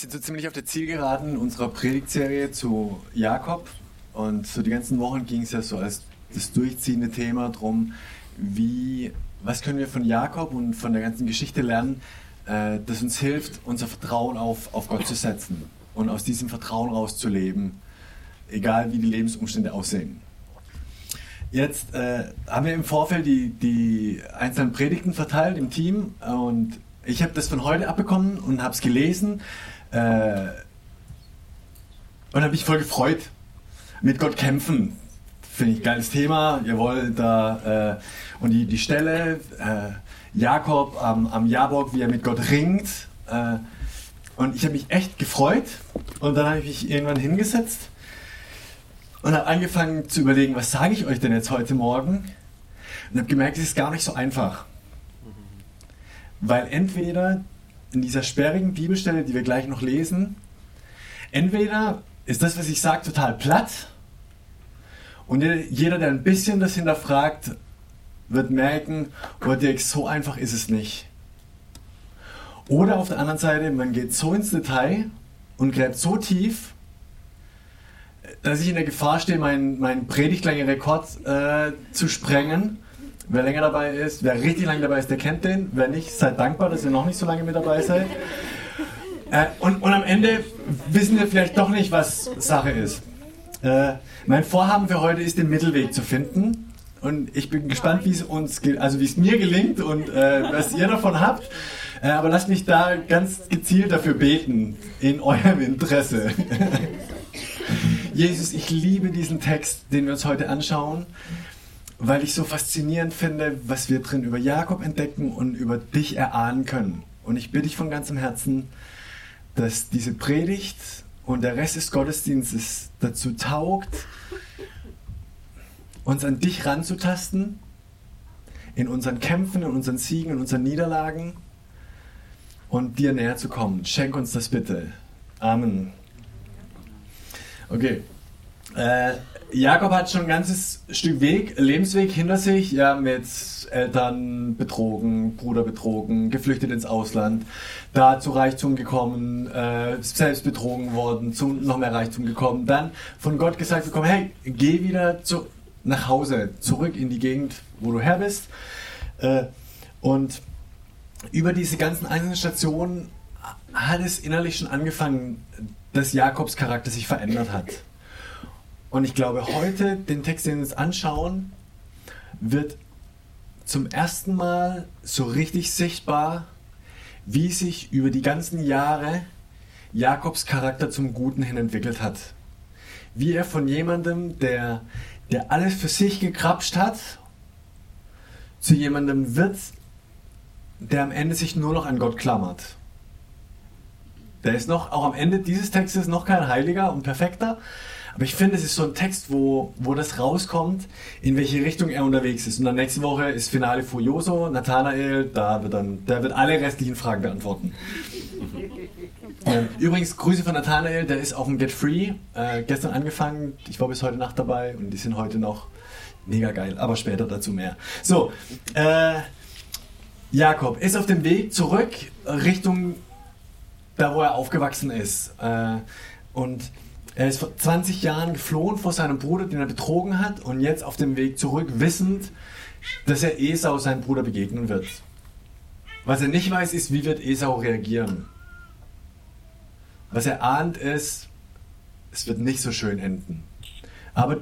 Sind so ziemlich auf der Zielgeraden unserer Predigtserie zu Jakob. Und so die ganzen Wochen ging es ja so als das durchziehende Thema drum, wie, was können wir von Jakob und von der ganzen Geschichte lernen, äh, das uns hilft, unser Vertrauen auf, auf Gott zu setzen und aus diesem Vertrauen rauszuleben, egal wie die Lebensumstände aussehen. Jetzt äh, haben wir im Vorfeld die, die einzelnen Predigten verteilt im Team und ich habe das von heute abbekommen und habe es gelesen äh, und habe mich voll gefreut. Mit Gott kämpfen, finde ich geiles Thema. Jawohl, da äh, und die, die Stelle, äh, Jakob am, am Jabok, wie er mit Gott ringt. Äh, und ich habe mich echt gefreut. Und dann habe ich mich irgendwann hingesetzt und habe angefangen zu überlegen, was sage ich euch denn jetzt heute Morgen? Und habe gemerkt, es ist gar nicht so einfach. Weil entweder in dieser sperrigen Bibelstelle, die wir gleich noch lesen, entweder ist das, was ich sage, total platt. Und jeder, der ein bisschen das hinterfragt, wird merken, oh Dirk, so einfach ist es nicht. Oder auf der anderen Seite, man geht so ins Detail und gräbt so tief, dass ich in der Gefahr stehe, meinen mein predigtlangen Rekord äh, zu sprengen. Wer länger dabei ist, wer richtig lange dabei ist, der kennt den. Wer nicht, seid dankbar, dass ihr noch nicht so lange mit dabei seid. Äh, und, und am Ende wissen wir vielleicht doch nicht, was Sache ist. Äh, mein Vorhaben für heute ist, den Mittelweg zu finden. Und ich bin gespannt, wie es uns, also wie es mir gelingt und äh, was ihr davon habt. Äh, aber lasst mich da ganz gezielt dafür beten, in eurem Interesse. Jesus, ich liebe diesen Text, den wir uns heute anschauen, weil ich so faszinierend finde, was wir drin über Jakob entdecken und über dich erahnen können. Und ich bitte dich von ganzem Herzen, dass diese Predigt und der Rest des Gottesdienstes dazu taugt, uns an dich ranzutasten, in unseren Kämpfen, in unseren Siegen, in unseren Niederlagen und dir näher zu kommen. Schenk uns das bitte. Amen. Okay. Äh, Jakob hat schon ein ganzes Stück Weg, Lebensweg hinter sich, ja, mit Eltern betrogen, Bruder betrogen, geflüchtet ins Ausland, da zu Reichtum gekommen, äh, selbst betrogen worden, zu noch mehr Reichtum gekommen, dann von Gott gesagt bekommen, hey, geh wieder zu, nach Hause, zurück in die Gegend, wo du her bist. Äh, und über diese ganzen einzelnen Stationen hat es innerlich schon angefangen, dass Jakobs Charakter sich verändert hat. Und ich glaube, heute, den Text, den wir uns anschauen, wird zum ersten Mal so richtig sichtbar, wie sich über die ganzen Jahre Jakobs Charakter zum Guten hin entwickelt hat. Wie er von jemandem, der, der alles für sich gekrapscht hat, zu jemandem wird, der am Ende sich nur noch an Gott klammert. Der ist noch, auch am Ende dieses Textes noch kein Heiliger und Perfekter, aber ich finde, es ist so ein Text, wo, wo das rauskommt, in welche Richtung er unterwegs ist. Und dann nächste Woche ist Finale Furioso, Nathanael, da wird dann, der wird alle restlichen Fragen beantworten. Ähm, übrigens, Grüße von Nathanael, der ist auf dem Get Free, äh, gestern angefangen, ich war bis heute Nacht dabei und die sind heute noch mega geil, aber später dazu mehr. So, äh, Jakob ist auf dem Weg zurück Richtung da, wo er aufgewachsen ist. Äh, und er ist vor 20 Jahren geflohen vor seinem Bruder, den er betrogen hat, und jetzt auf dem Weg zurück, wissend, dass er Esau seinem Bruder begegnen wird. Was er nicht weiß, ist, wie wird Esau reagieren. Was er ahnt, ist, es wird nicht so schön enden. Aber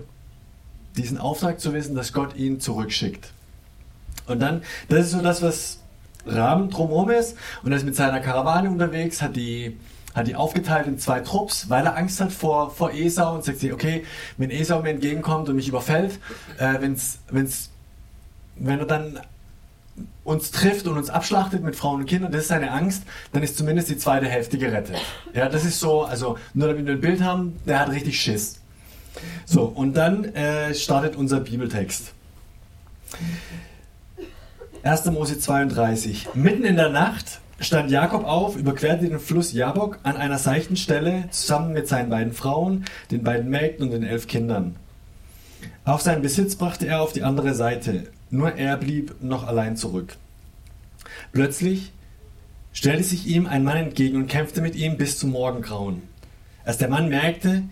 diesen Auftrag zu wissen, dass Gott ihn zurückschickt. Und dann, das ist so das, was Rahmen drumherum ist. Und er ist mit seiner Karawane unterwegs, hat die hat die aufgeteilt in zwei Trupps, weil er Angst hat vor, vor Esau und sagt sich, okay, wenn Esau mir entgegenkommt und mich überfällt, äh, wenn's, wenn's, wenn er dann uns trifft und uns abschlachtet mit Frauen und Kindern, das ist seine Angst, dann ist zumindest die zweite Hälfte gerettet. Ja, das ist so, also nur damit wir ein Bild haben, der hat richtig Schiss. So, und dann äh, startet unser Bibeltext. 1. Mose 32. Mitten in der Nacht stand Jakob auf, überquerte den Fluss Jabok an einer seichten Stelle zusammen mit seinen beiden Frauen, den beiden Mägden und den elf Kindern. Auf seinen Besitz brachte er auf die andere Seite, nur er blieb noch allein zurück. Plötzlich stellte sich ihm ein Mann entgegen und kämpfte mit ihm bis zum Morgengrauen. Als der Mann merkte,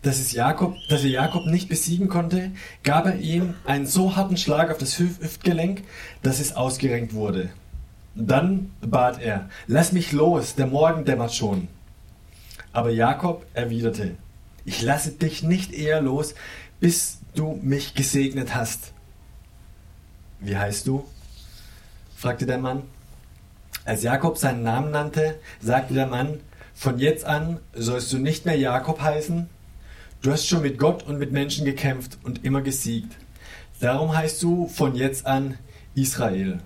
dass, es Jakob, dass er Jakob nicht besiegen konnte, gab er ihm einen so harten Schlag auf das Hüftgelenk, dass es ausgerenkt wurde. Dann bat er, lass mich los, der Morgen dämmert schon. Aber Jakob erwiderte, ich lasse dich nicht eher los, bis du mich gesegnet hast. Wie heißt du? fragte der Mann. Als Jakob seinen Namen nannte, sagte der Mann, von jetzt an sollst du nicht mehr Jakob heißen, Du hast schon mit Gott und mit Menschen gekämpft und immer gesiegt. Darum heißt du von jetzt an Israel.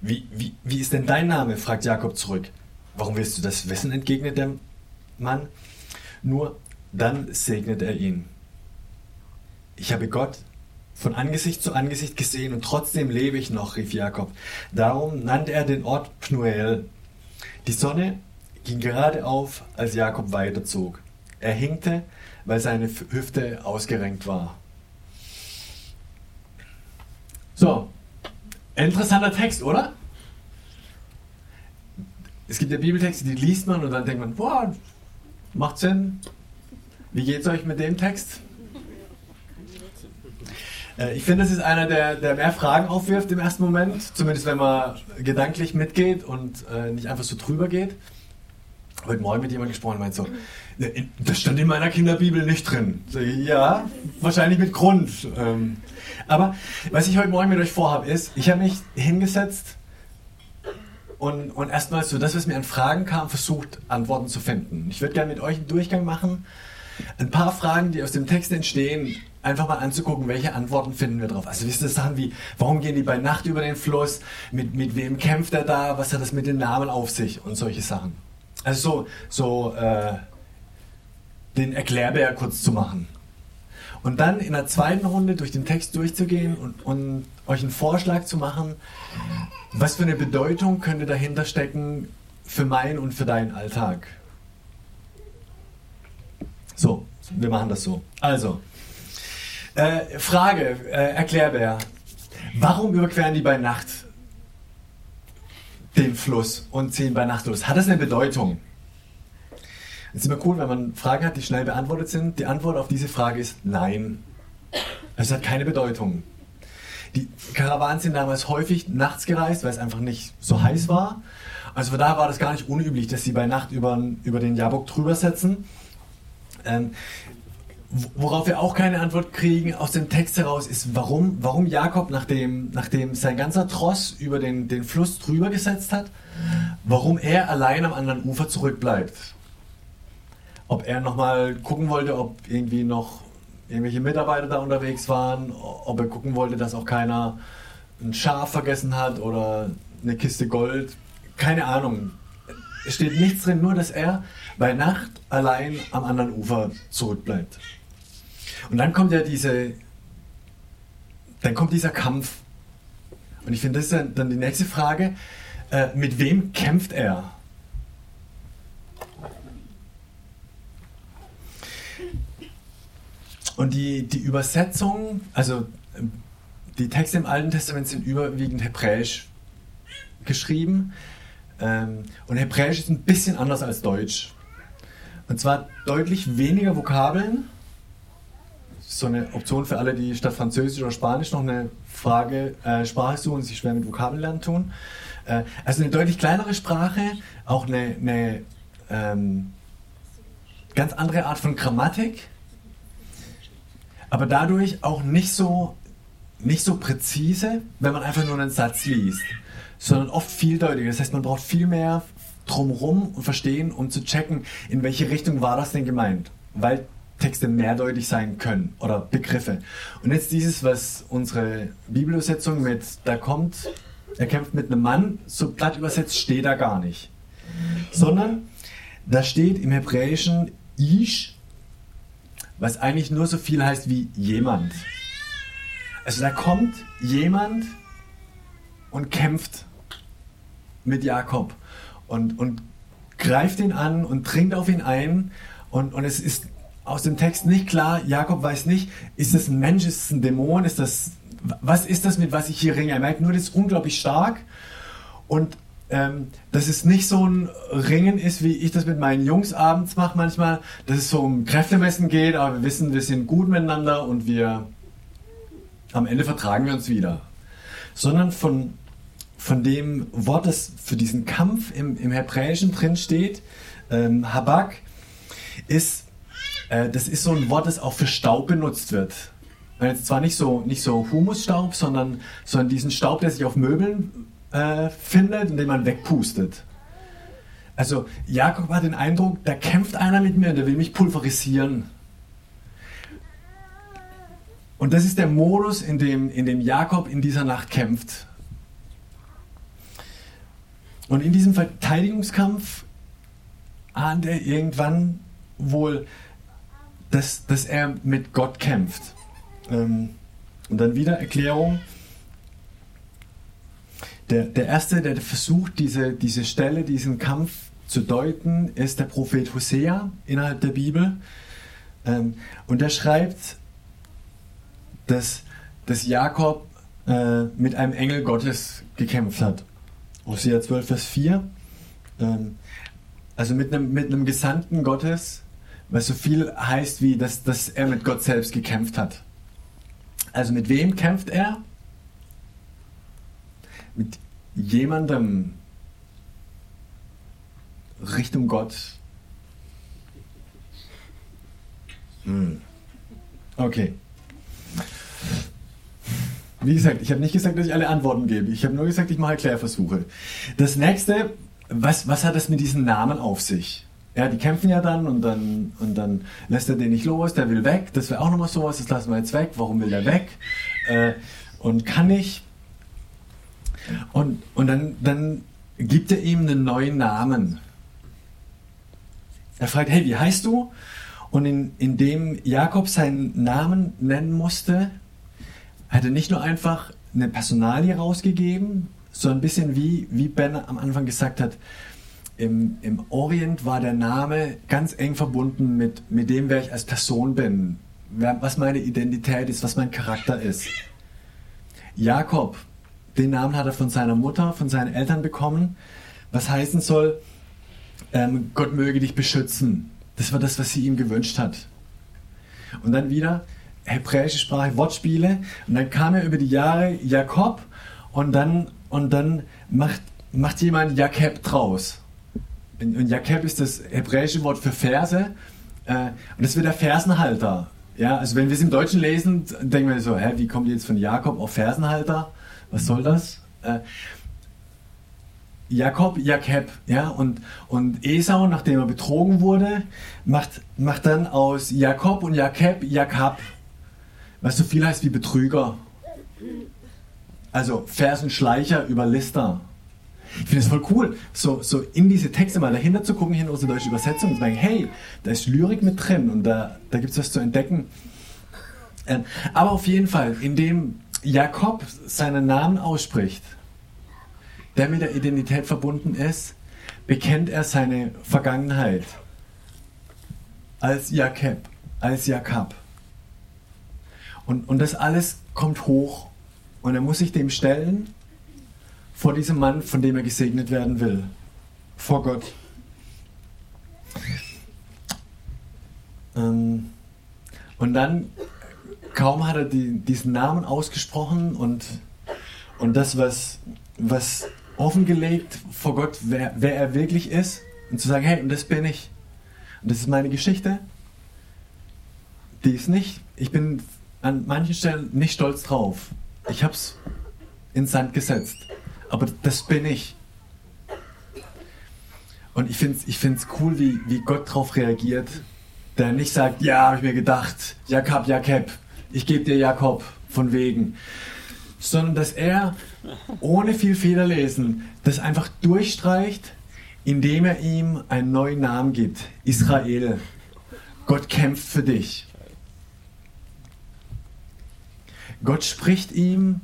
Wie, wie, wie ist denn dein Name? fragt Jakob zurück. Warum willst du das wissen? entgegnet der Mann. Nur dann segnet er ihn. Ich habe Gott von Angesicht zu Angesicht gesehen und trotzdem lebe ich noch, rief Jakob. Darum nannte er den Ort Pnuel. Die Sonne ging gerade auf, als Jakob weiterzog. Er hinkte, weil seine Hüfte ausgerenkt war. So, interessanter Text, oder? Es gibt ja Bibeltexte, die liest man und dann denkt man, boah, macht Sinn. Wie geht es euch mit dem Text? Äh, ich finde, das ist einer, der, der mehr Fragen aufwirft im ersten Moment, zumindest wenn man gedanklich mitgeht und äh, nicht einfach so drüber geht heute Morgen mit jemandem gesprochen meint so, ne, das stand in meiner Kinderbibel nicht drin. So, ja, wahrscheinlich mit Grund. Ähm, aber was ich heute Morgen mit euch vorhabe, ist, ich habe mich hingesetzt und, und erstmal so das, was mir an Fragen kam, versucht, Antworten zu finden. Ich würde gerne mit euch einen Durchgang machen, ein paar Fragen, die aus dem Text entstehen, einfach mal anzugucken, welche Antworten finden wir drauf. Also wisst ihr Sachen wie, warum gehen die bei Nacht über den Fluss, mit, mit wem kämpft er da, was hat das mit den Namen auf sich und solche Sachen. Also so, so äh, den Erklärbär kurz zu machen. Und dann in der zweiten Runde durch den Text durchzugehen und, und euch einen Vorschlag zu machen, was für eine Bedeutung könnte dahinter stecken für meinen und für deinen Alltag. So, wir machen das so. Also, äh, Frage, äh, Erklärbär. Warum überqueren die bei Nacht den Fluss und ziehen bei Nacht los. Hat das eine Bedeutung? Es ist immer cool, wenn man Fragen hat, die schnell beantwortet sind. Die Antwort auf diese Frage ist nein. Es hat keine Bedeutung. Die Karawanen sind damals häufig nachts gereist, weil es einfach nicht so heiß war. Also von daher war das gar nicht unüblich, dass sie bei Nacht über, über den Jabok drüber setzen. Ähm, Worauf wir auch keine Antwort kriegen aus dem Text heraus, ist, warum, warum Jakob, nachdem, nachdem sein ganzer Tross über den, den Fluss drüber gesetzt hat, warum er allein am anderen Ufer zurückbleibt. Ob er nochmal gucken wollte, ob irgendwie noch irgendwelche Mitarbeiter da unterwegs waren, ob er gucken wollte, dass auch keiner ein Schaf vergessen hat oder eine Kiste Gold. Keine Ahnung. Es steht nichts drin, nur dass er bei Nacht allein am anderen Ufer zurückbleibt. Und dann kommt ja diese, dann kommt dieser Kampf. Und ich finde, das ist dann die nächste Frage, äh, mit wem kämpft er? Und die, die Übersetzung, also die Texte im Alten Testament sind überwiegend hebräisch geschrieben. Ähm, und Hebräisch ist ein bisschen anders als Deutsch. Und zwar deutlich weniger Vokabeln so eine Option für alle, die statt Französisch oder Spanisch noch eine Frage, äh, Sprache suchen und sich schwer mit Vokabellernen tun. Äh, also eine deutlich kleinere Sprache, auch eine, eine ähm, ganz andere Art von Grammatik, aber dadurch auch nicht so, nicht so präzise, wenn man einfach nur einen Satz liest, sondern oft vieldeutiger. Das heißt, man braucht viel mehr drumherum und verstehen, um zu checken, in welche Richtung war das denn gemeint. Weil Texte mehrdeutig sein können oder Begriffe. Und jetzt dieses, was unsere Bibelübersetzung mit, da kommt, er kämpft mit einem Mann, so platt übersetzt steht da gar nicht. Sondern da steht im Hebräischen Ish, was eigentlich nur so viel heißt wie jemand. Also da kommt jemand und kämpft mit Jakob und, und greift ihn an und dringt auf ihn ein. Und, und es ist aus dem Text nicht klar, Jakob weiß nicht, ist das ein Mensch, ist das ein Dämon, ist das, was ist das, mit was ich hier ringe? Er merkt nur, das ist unglaublich stark und ähm, dass es nicht so ein Ringen ist, wie ich das mit meinen Jungs abends mache manchmal, dass es so um Kräftemessen geht, aber wir wissen, wir sind gut miteinander und wir am Ende vertragen wir uns wieder. Sondern von, von dem Wort, das für diesen Kampf im, im Hebräischen drin steht, ähm, Habak, ist äh, das ist so ein Wort, das auch für Staub benutzt wird. Jetzt zwar nicht so, nicht so Humusstaub, sondern, sondern diesen Staub, der sich auf Möbeln äh, findet und den man wegpustet. Also Jakob hat den Eindruck, da kämpft einer mit mir und der will mich pulverisieren. Und das ist der Modus, in dem, in dem Jakob in dieser Nacht kämpft. Und in diesem Verteidigungskampf ahnt er irgendwann wohl, dass, dass er mit Gott kämpft. Ähm, und dann wieder Erklärung. Der, der erste, der versucht, diese, diese Stelle, diesen Kampf zu deuten, ist der Prophet Hosea innerhalb der Bibel. Ähm, und er schreibt, dass, dass Jakob äh, mit einem Engel Gottes gekämpft hat. Hosea 12, Vers 4. Ähm, also mit einem, mit einem Gesandten Gottes was so viel heißt wie, dass, dass er mit Gott selbst gekämpft hat. Also mit wem kämpft er? Mit jemandem Richtung Gott. Hm. Okay. Wie gesagt, ich habe nicht gesagt, dass ich alle Antworten gebe. Ich habe nur gesagt, ich mache Erklärversuche. Das nächste, was, was hat das mit diesen Namen auf sich? Ja, die kämpfen ja dann und dann und dann lässt er den nicht los, der will weg. Das wäre auch nochmal sowas, das lassen wir jetzt weg. Warum will der weg? Äh, und kann nicht. Und, und dann, dann gibt er ihm einen neuen Namen. Er fragt, hey, wie heißt du? Und in, indem Jakob seinen Namen nennen musste, hat er nicht nur einfach eine Personalie rausgegeben, so ein bisschen wie, wie Ben am Anfang gesagt hat, im, im Orient war der Name ganz eng verbunden mit, mit dem, wer ich als Person bin, was meine Identität ist, was mein Charakter ist. Jakob, den Namen hat er von seiner Mutter, von seinen Eltern bekommen, was heißen soll, ähm, Gott möge dich beschützen. Das war das, was sie ihm gewünscht hat. Und dann wieder hebräische Sprache, Wortspiele. Und dann kam er über die Jahre Jakob und dann, und dann macht, macht jemand Jakob draus. Und Jakeb ist das hebräische Wort für Verse. Äh, und das wird der Fersenhalter. Ja, also wenn wir es im Deutschen lesen, denken wir so, hä, wie kommt jetzt von Jakob auf Fersenhalter? Was soll das? Äh, Jakob, Jakeb, ja, und, und Esau, nachdem er betrogen wurde, macht, macht dann aus Jakob und Jakeb Jakab, was so viel heißt wie Betrüger. Also Fersenschleicher, Überlister. Ich finde es voll cool, so, so in diese Texte mal dahinter zu gucken, in unsere deutsche Übersetzung und zu sagen, hey, da ist Lyrik mit drin und da, da gibt es was zu entdecken. Ähm, aber auf jeden Fall, indem Jakob seinen Namen ausspricht, der mit der Identität verbunden ist, bekennt er seine Vergangenheit als Jakob, als Jakob. Und, und das alles kommt hoch und er muss sich dem stellen vor diesem Mann, von dem er gesegnet werden will. Vor Gott. Ähm, und dann, kaum hat er die, diesen Namen ausgesprochen und, und das, was, was offengelegt vor Gott, wer, wer er wirklich ist, und zu sagen, hey, und das bin ich. Und das ist meine Geschichte. Die ist nicht, ich bin an manchen Stellen nicht stolz drauf. Ich habe es ins Sand gesetzt aber das bin ich. Und ich finde es ich find's cool, wie, wie Gott darauf reagiert. der nicht sagt, ja, habe ich mir gedacht, Jakob, Jakob, ich gebe dir Jakob von wegen, sondern dass er ohne viel Fehlerlesen das einfach durchstreicht, indem er ihm einen neuen Namen gibt, Israel. Gott kämpft für dich. Gott spricht ihm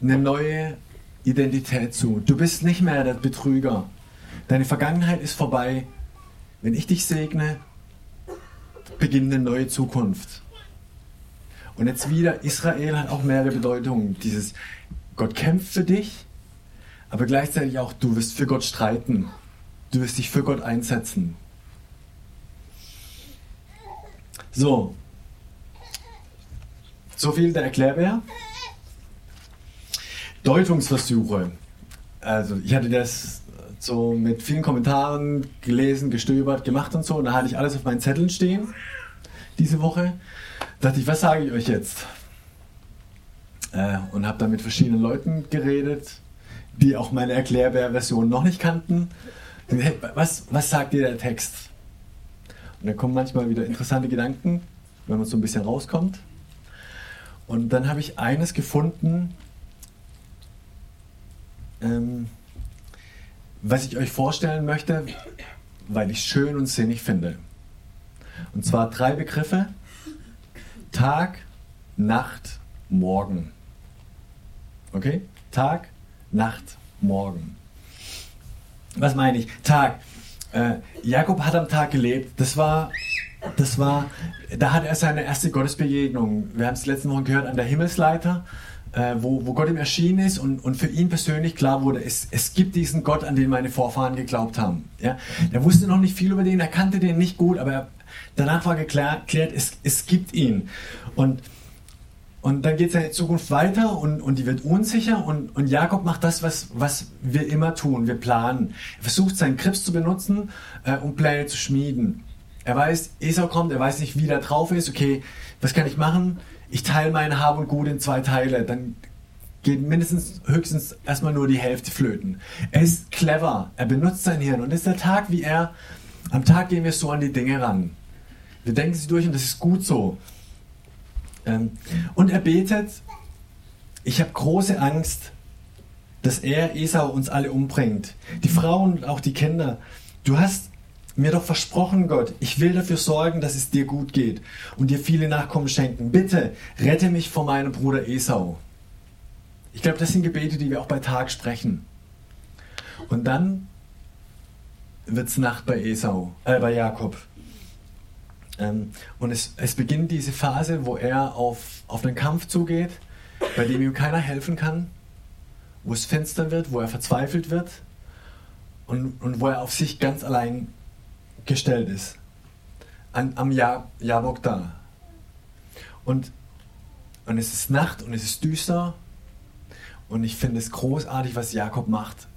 eine neue Identität zu. Du bist nicht mehr der Betrüger. Deine Vergangenheit ist vorbei. Wenn ich dich segne, beginnt eine neue Zukunft. Und jetzt wieder, Israel hat auch mehrere Bedeutungen. Dieses Gott kämpft für dich, aber gleichzeitig auch, du wirst für Gott streiten. Du wirst dich für Gott einsetzen. So. So viel der Erklärbär. Deutungsversuche. Also, ich hatte das so mit vielen Kommentaren gelesen, gestöbert, gemacht und so. Und da hatte ich alles auf meinen Zetteln stehen diese Woche. Da dachte ich, was sage ich euch jetzt? Äh, und habe dann mit verschiedenen Leuten geredet, die auch meine Erklärbär-Version noch nicht kannten. Hey, was, was sagt dir der Text? Und dann kommen manchmal wieder interessante Gedanken, wenn man so ein bisschen rauskommt. Und dann habe ich eines gefunden, ähm, was ich euch vorstellen möchte, weil ich schön und sinnig finde. Und zwar drei Begriffe. Tag, Nacht, Morgen. Okay? Tag, Nacht, Morgen. Was meine ich? Tag. Äh, Jakob hat am Tag gelebt. Das war, das war, da hat er seine erste Gottesbegegnung. Wir haben es letzten Wochen gehört an der Himmelsleiter äh, wo, wo Gott ihm erschienen ist und, und für ihn persönlich klar wurde, es, es gibt diesen Gott, an den meine Vorfahren geglaubt haben. Ja? Er wusste noch nicht viel über den, er kannte den nicht gut, aber er, danach war geklärt, es, es gibt ihn. Und, und dann geht seine Zukunft weiter und, und die wird unsicher und, und Jakob macht das, was, was wir immer tun, wir planen. Er versucht seinen Krips zu benutzen, äh, um Pläne zu schmieden. Er weiß, Esau kommt, er weiß nicht, wie der drauf ist, okay, was kann ich machen? ich teile mein Hab und Gut in zwei Teile, dann geht mindestens höchstens erstmal nur die Hälfte flöten. Er ist clever, er benutzt sein Hirn und ist der Tag, wie er, am Tag gehen wir so an die Dinge ran. Wir denken sie durch und das ist gut so. Ähm, und er betet, ich habe große Angst, dass er Esau uns alle umbringt. Die Frauen und auch die Kinder. Du hast mir doch versprochen, Gott, ich will dafür sorgen, dass es dir gut geht und dir viele Nachkommen schenken. Bitte rette mich vor meinem Bruder Esau. Ich glaube, das sind Gebete, die wir auch bei Tag sprechen. Und dann wird es Nacht bei Esau, äh, bei Jakob. Ähm, und es, es beginnt diese Phase, wo er auf, auf einen Kampf zugeht, bei dem ihm keiner helfen kann, wo es finster wird, wo er verzweifelt wird und, und wo er auf sich ganz allein gestellt ist. An, am Jabok da. Und, und es ist Nacht und es ist düster. Und ich finde es großartig, was Jakob macht.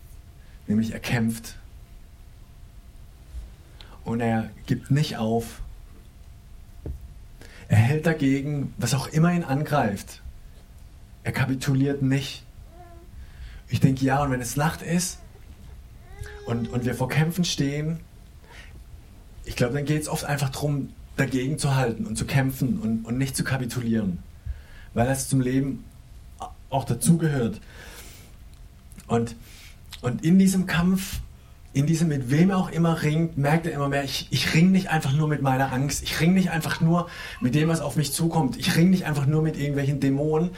Nämlich er kämpft. Und er gibt nicht auf. Er hält dagegen, was auch immer ihn angreift. Er kapituliert nicht. Ich denke, ja, und wenn es Nacht ist und, und wir vor Kämpfen stehen, ich glaube, dann geht es oft einfach darum, dagegen zu halten und zu kämpfen und, und nicht zu kapitulieren. Weil das zum Leben auch dazugehört. Und, und in diesem Kampf, in diesem mit wem auch immer ringt, merkt er immer mehr, ich, ich ring nicht einfach nur mit meiner Angst, ich ring nicht einfach nur mit dem, was auf mich zukommt, ich ring nicht einfach nur mit irgendwelchen Dämonen.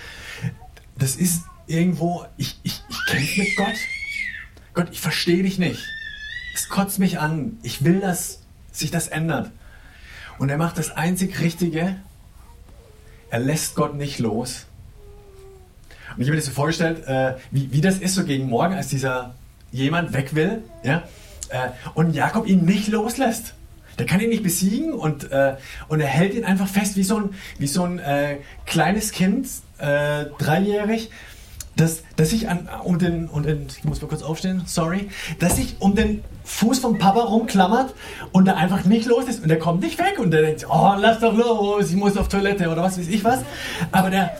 Das ist irgendwo, ich, ich, ich kämpfe mit Gott. Gott, ich verstehe dich nicht. Es kotzt mich an. Ich will das sich das ändert. Und er macht das einzig Richtige. Er lässt Gott nicht los. Und ich habe mir das so vorgestellt, äh, wie, wie das ist so gegen morgen, als dieser jemand weg will ja, äh, und Jakob ihn nicht loslässt. Der kann ihn nicht besiegen und, äh, und er hält ihn einfach fest wie so ein, wie so ein äh, kleines Kind, äh, dreijährig, dass, dass ich an, um den, um ich muss mal kurz aufstehen, sorry, dass sich um den Fuß vom Papa rumklammert und er einfach nicht los ist und der kommt nicht weg und der denkt, oh, lass doch los, ich muss auf Toilette oder was weiß ich was. Aber der,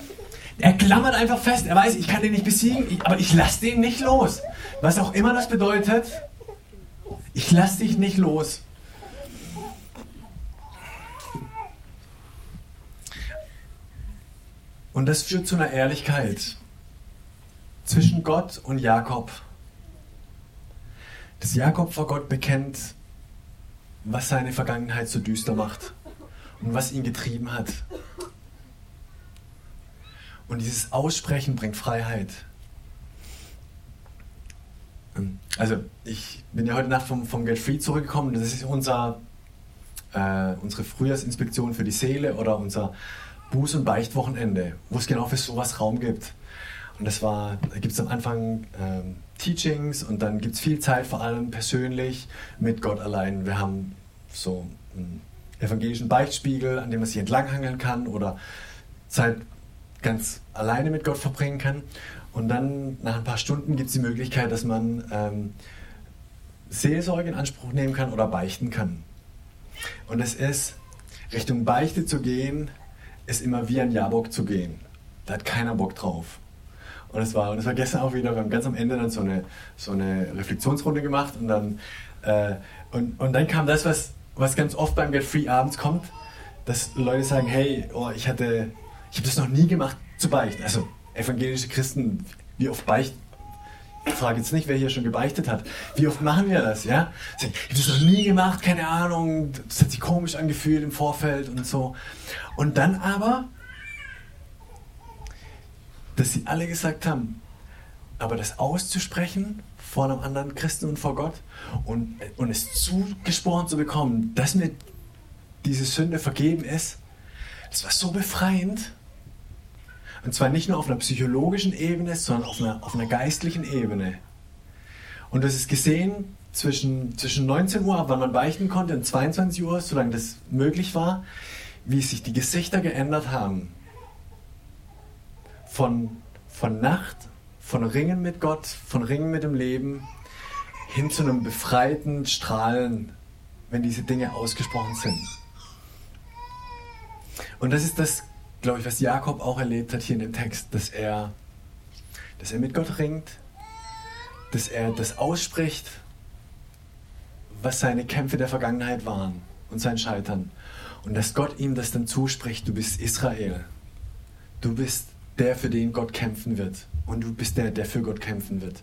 er klammert einfach fest. Er weiß, ich kann den nicht besiegen, aber ich lasse den nicht los. Was auch immer das bedeutet, ich lasse dich nicht los. Und das führt zu einer Ehrlichkeit zwischen Gott und Jakob. Dass Jakob vor Gott bekennt, was seine Vergangenheit so düster macht und was ihn getrieben hat. Und dieses Aussprechen bringt Freiheit. Also ich bin ja heute Nacht vom, vom Get Free zurückgekommen. Das ist unser, äh, unsere Frühjahrsinspektion für die Seele oder unser Buß- und Beichtwochenende, wo es genau für sowas Raum gibt. Und das war, da gibt es am Anfang ähm, Teachings und dann gibt es viel Zeit, vor allem persönlich mit Gott allein. Wir haben so einen evangelischen Beichtspiegel, an dem man sich entlanghangeln kann oder Zeit ganz alleine mit Gott verbringen kann. Und dann nach ein paar Stunden gibt es die Möglichkeit, dass man ähm, Seelsorge in Anspruch nehmen kann oder beichten kann. Und es ist, Richtung Beichte zu gehen, ist immer wie ein Jabok zu gehen. Da hat keiner Bock drauf. Und es war, war gestern auch wieder, wir haben ganz am Ende dann so eine, so eine Reflexionsrunde gemacht und dann, äh, und, und dann kam das, was, was ganz oft beim Get Free abends kommt, dass Leute sagen, hey, oh, ich hatte, ich habe das noch nie gemacht zu beichten. Also evangelische Christen, wie oft beichten? Ich frage jetzt nicht, wer hier schon gebeichtet hat. Wie oft machen wir das, ja? Ich habe das noch nie gemacht, keine Ahnung. Das hat sich komisch angefühlt im Vorfeld und so. Und dann aber, dass sie alle gesagt haben, aber das auszusprechen vor einem anderen Christen und vor Gott und, und es zugesprochen zu bekommen, dass mir diese Sünde vergeben ist, das war so befreiend. Und zwar nicht nur auf einer psychologischen Ebene, sondern auf einer, auf einer geistlichen Ebene. Und das ist gesehen zwischen, zwischen 19 Uhr, wann man beichten konnte, und 22 Uhr, solange das möglich war, wie sich die Gesichter geändert haben. Von, von Nacht, von Ringen mit Gott, von Ringen mit dem Leben, hin zu einem befreiten Strahlen, wenn diese Dinge ausgesprochen sind. Und das ist das glaube ich, was Jakob auch erlebt hat hier in dem Text, dass er, dass er mit Gott ringt, dass er das ausspricht, was seine Kämpfe der Vergangenheit waren und sein Scheitern. Und dass Gott ihm das dann zuspricht, du bist Israel. Du bist der, für den Gott kämpfen wird. Und du bist der, der für Gott kämpfen wird.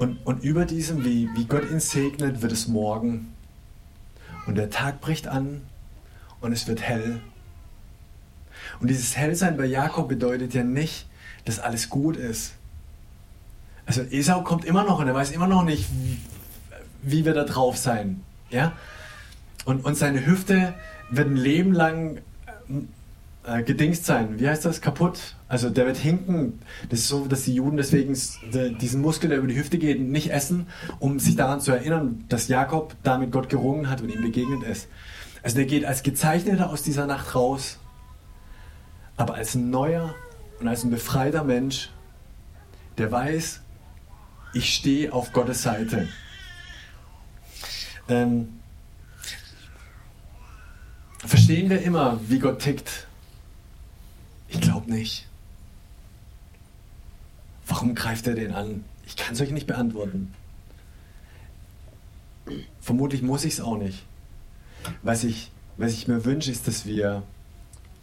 Und, und über diesem, wie, wie Gott ihn segnet, wird es morgen. Und der Tag bricht an und es wird hell und dieses Hellsein bei Jakob bedeutet ja nicht, dass alles gut ist. Also Esau kommt immer noch und er weiß immer noch nicht, wie, wird er drauf sein. Ja? Und, und seine Hüfte wird ein Leben lang äh, gedingst sein. Wie heißt das? Kaputt. Also der wird hinken. Das ist so, dass die Juden deswegen diesen Muskel, der über die Hüfte geht, nicht essen, um sich daran zu erinnern, dass Jakob damit Gott gerungen hat und ihm begegnet ist. Also der geht als Gezeichneter aus dieser Nacht raus aber als ein neuer und als ein befreiter Mensch, der weiß, ich stehe auf Gottes Seite. Ähm, verstehen wir immer, wie Gott tickt? Ich glaube nicht. Warum greift er den an? Ich kann es euch nicht beantworten. Vermutlich muss ich es auch nicht. Was ich, was ich mir wünsche, ist, dass wir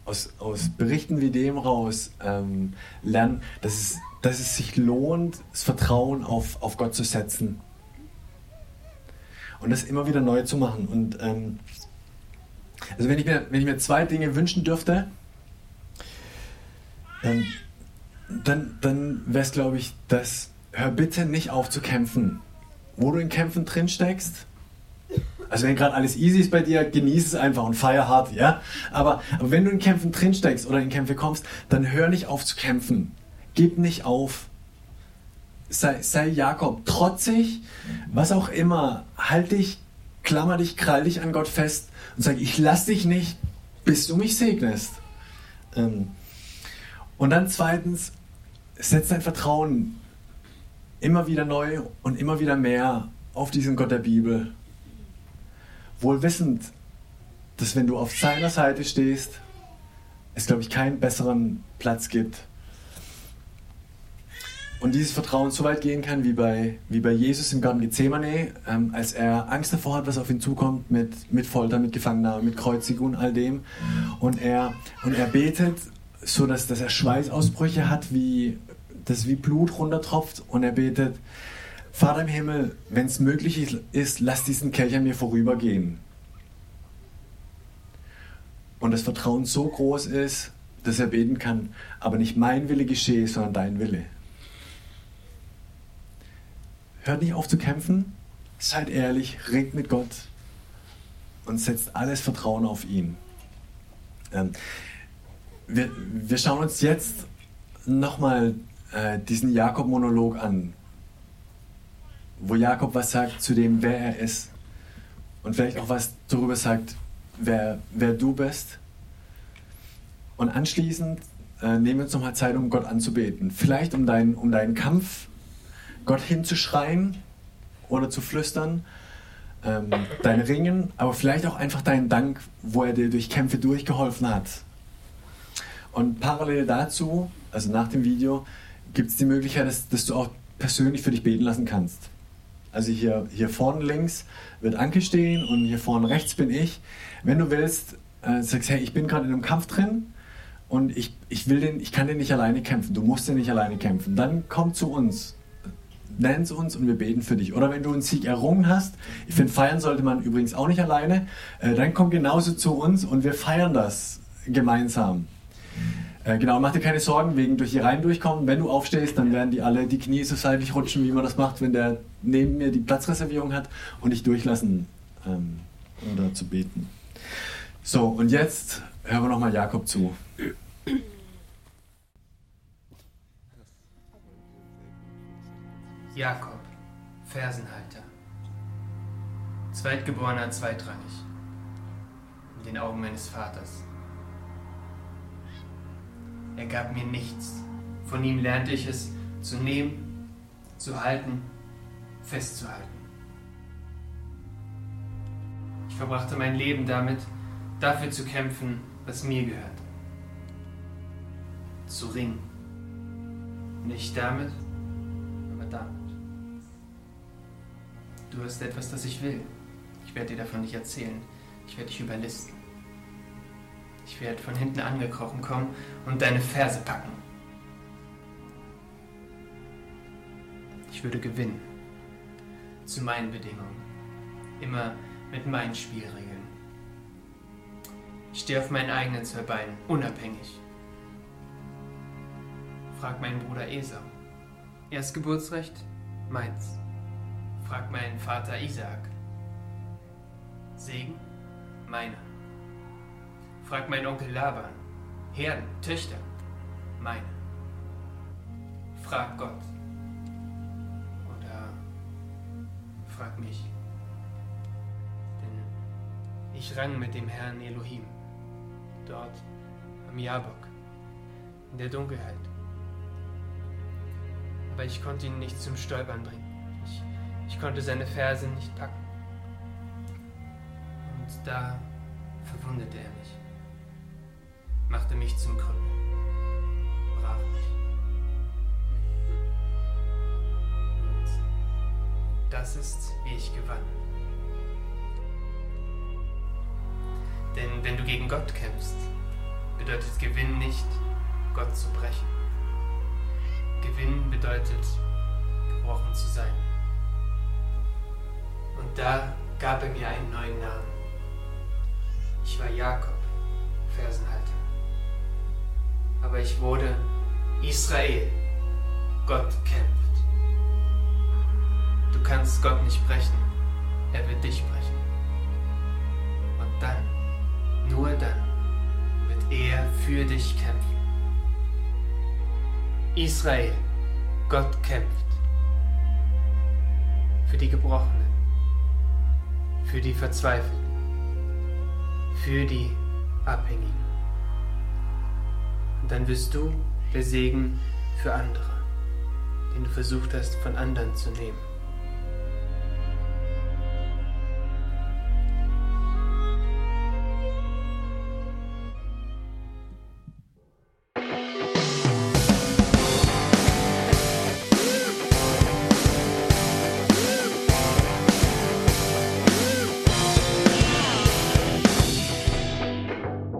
aus, aus Berichten wie dem raus ähm, lernen, dass es, dass es sich lohnt, das Vertrauen auf, auf Gott zu setzen. Und das immer wieder neu zu machen. Und ähm, also wenn ich, mir, wenn ich mir zwei Dinge wünschen dürfte, ähm, dann, dann wäre es, glaube ich, dass hör bitte nicht auf zu kämpfen. Wo du in Kämpfen drin steckst, also wenn gerade alles easy ist bei dir, genieß es einfach und feier hart, ja. Aber, aber wenn du in Kämpfen drinsteckst oder in Kämpfe kommst, dann hör nicht auf zu kämpfen. Gib nicht auf. Sei, sei Jakob trotzig, was auch immer. Halt dich, klammer dich, krall dich an Gott fest und sag, ich lass dich nicht, bis du mich segnest. Ähm, und dann zweitens, setz dein Vertrauen immer wieder neu und immer wieder mehr auf diesen Gott der Bibel wohl wissend, dass wenn du auf seiner Seite stehst, es, glaube ich, keinen besseren Platz gibt. Und dieses Vertrauen so weit gehen kann, wie bei, wie bei Jesus im Garten Gethsemane, ähm, als er Angst davor hat, was auf ihn zukommt, mit, mit Folter, mit Gefangennahme, mit Kreuzigung und all dem. Und er, und er betet, so dass, dass er Schweißausbrüche hat, wie das wie Blut runtertropft und er betet, Vater im Himmel, wenn es möglich ist, lass diesen Kelch an mir vorübergehen. Und das Vertrauen so groß ist, dass er beten kann, aber nicht mein Wille geschehe, sondern dein Wille. Hört nicht auf zu kämpfen, seid ehrlich, ringt mit Gott und setzt alles Vertrauen auf ihn. Ähm, wir, wir schauen uns jetzt nochmal äh, diesen Jakob-Monolog an, wo Jakob was sagt zu dem, wer er ist und vielleicht auch was darüber sagt, wer, wer du bist. Und anschließend äh, nehmen wir uns nochmal Zeit, um Gott anzubeten. Vielleicht um, dein, um deinen Kampf Gott hinzuschreien oder zu flüstern, ähm, dein Ringen, aber vielleicht auch einfach deinen Dank, wo er dir durch Kämpfe durchgeholfen hat. Und parallel dazu, also nach dem Video, gibt es die Möglichkeit, dass, dass, du auch persönlich für dich beten lassen kannst. Also hier, hier vorne links wird Anke stehen und hier vorne rechts bin ich. Wenn du willst, äh, sagst, hey, ich bin gerade in einem Kampf drin und ich, ich will den, ich kann den nicht alleine kämpfen. Du musst den nicht alleine kämpfen. Dann komm zu uns. Nenn's uns und wir beten für dich. Oder wenn du einen Sieg errungen hast, ich finde, feiern sollte man übrigens auch nicht alleine, äh, dann komm genauso zu uns und wir feiern das gemeinsam. Äh, genau, mach dir keine Sorgen wegen durch die Reihen durchkommen. Wenn du aufstehst, dann werden die alle die Knie so seitlich rutschen, wie man das macht, wenn der neben mir die Platzreservierung hat und dich durchlassen ähm, oder zu beten. So, und jetzt hören wir nochmal Jakob zu. Jakob, Fersenhalter, Zweitgeborener zweitrangig, in den Augen meines Vaters. Er gab mir nichts. Von ihm lernte ich es zu nehmen, zu halten, festzuhalten. Ich verbrachte mein Leben damit, dafür zu kämpfen, was mir gehört. Zu ringen. Nicht damit, aber damit. Du hast etwas, das ich will. Ich werde dir davon nicht erzählen. Ich werde dich überlisten. Ich werde von hinten angekrochen kommen und deine Ferse packen. Ich würde gewinnen. Zu meinen Bedingungen. Immer mit meinen Spielregeln. Ich stehe auf meinen eigenen zwei Beinen, unabhängig. Frag meinen Bruder Esau. Erstgeburtsrecht? Meins. Frag meinen Vater Isaak. Segen? Meiner. Frag meinen Onkel Laban. Herden, Töchter, meine. Frag Gott. Oder frag mich. Denn ich rang mit dem Herrn Elohim. Dort am Jabok. In der Dunkelheit. Aber ich konnte ihn nicht zum Stolpern bringen. Ich, ich konnte seine Ferse nicht packen. Und da verwundete er mich machte mich zum Krüppel, brach mich. Und das ist, wie ich gewann. Denn wenn du gegen Gott kämpfst, bedeutet Gewinn nicht, Gott zu brechen. Gewinn bedeutet, gebrochen zu sein. Und da gab er mir einen neuen Namen. Ich war Jakob, Fersenhalter aber ich wurde Israel. Gott kämpft. Du kannst Gott nicht brechen, er wird dich brechen. Und dann, nur dann, wird er für dich kämpfen. Israel, Gott kämpft. Für die Gebrochenen, für die Verzweifelten, für die Abhängigen. Und dann wirst du der Segen für andere, den du versucht hast von anderen zu nehmen.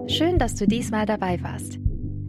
Schön, dass du diesmal dabei warst.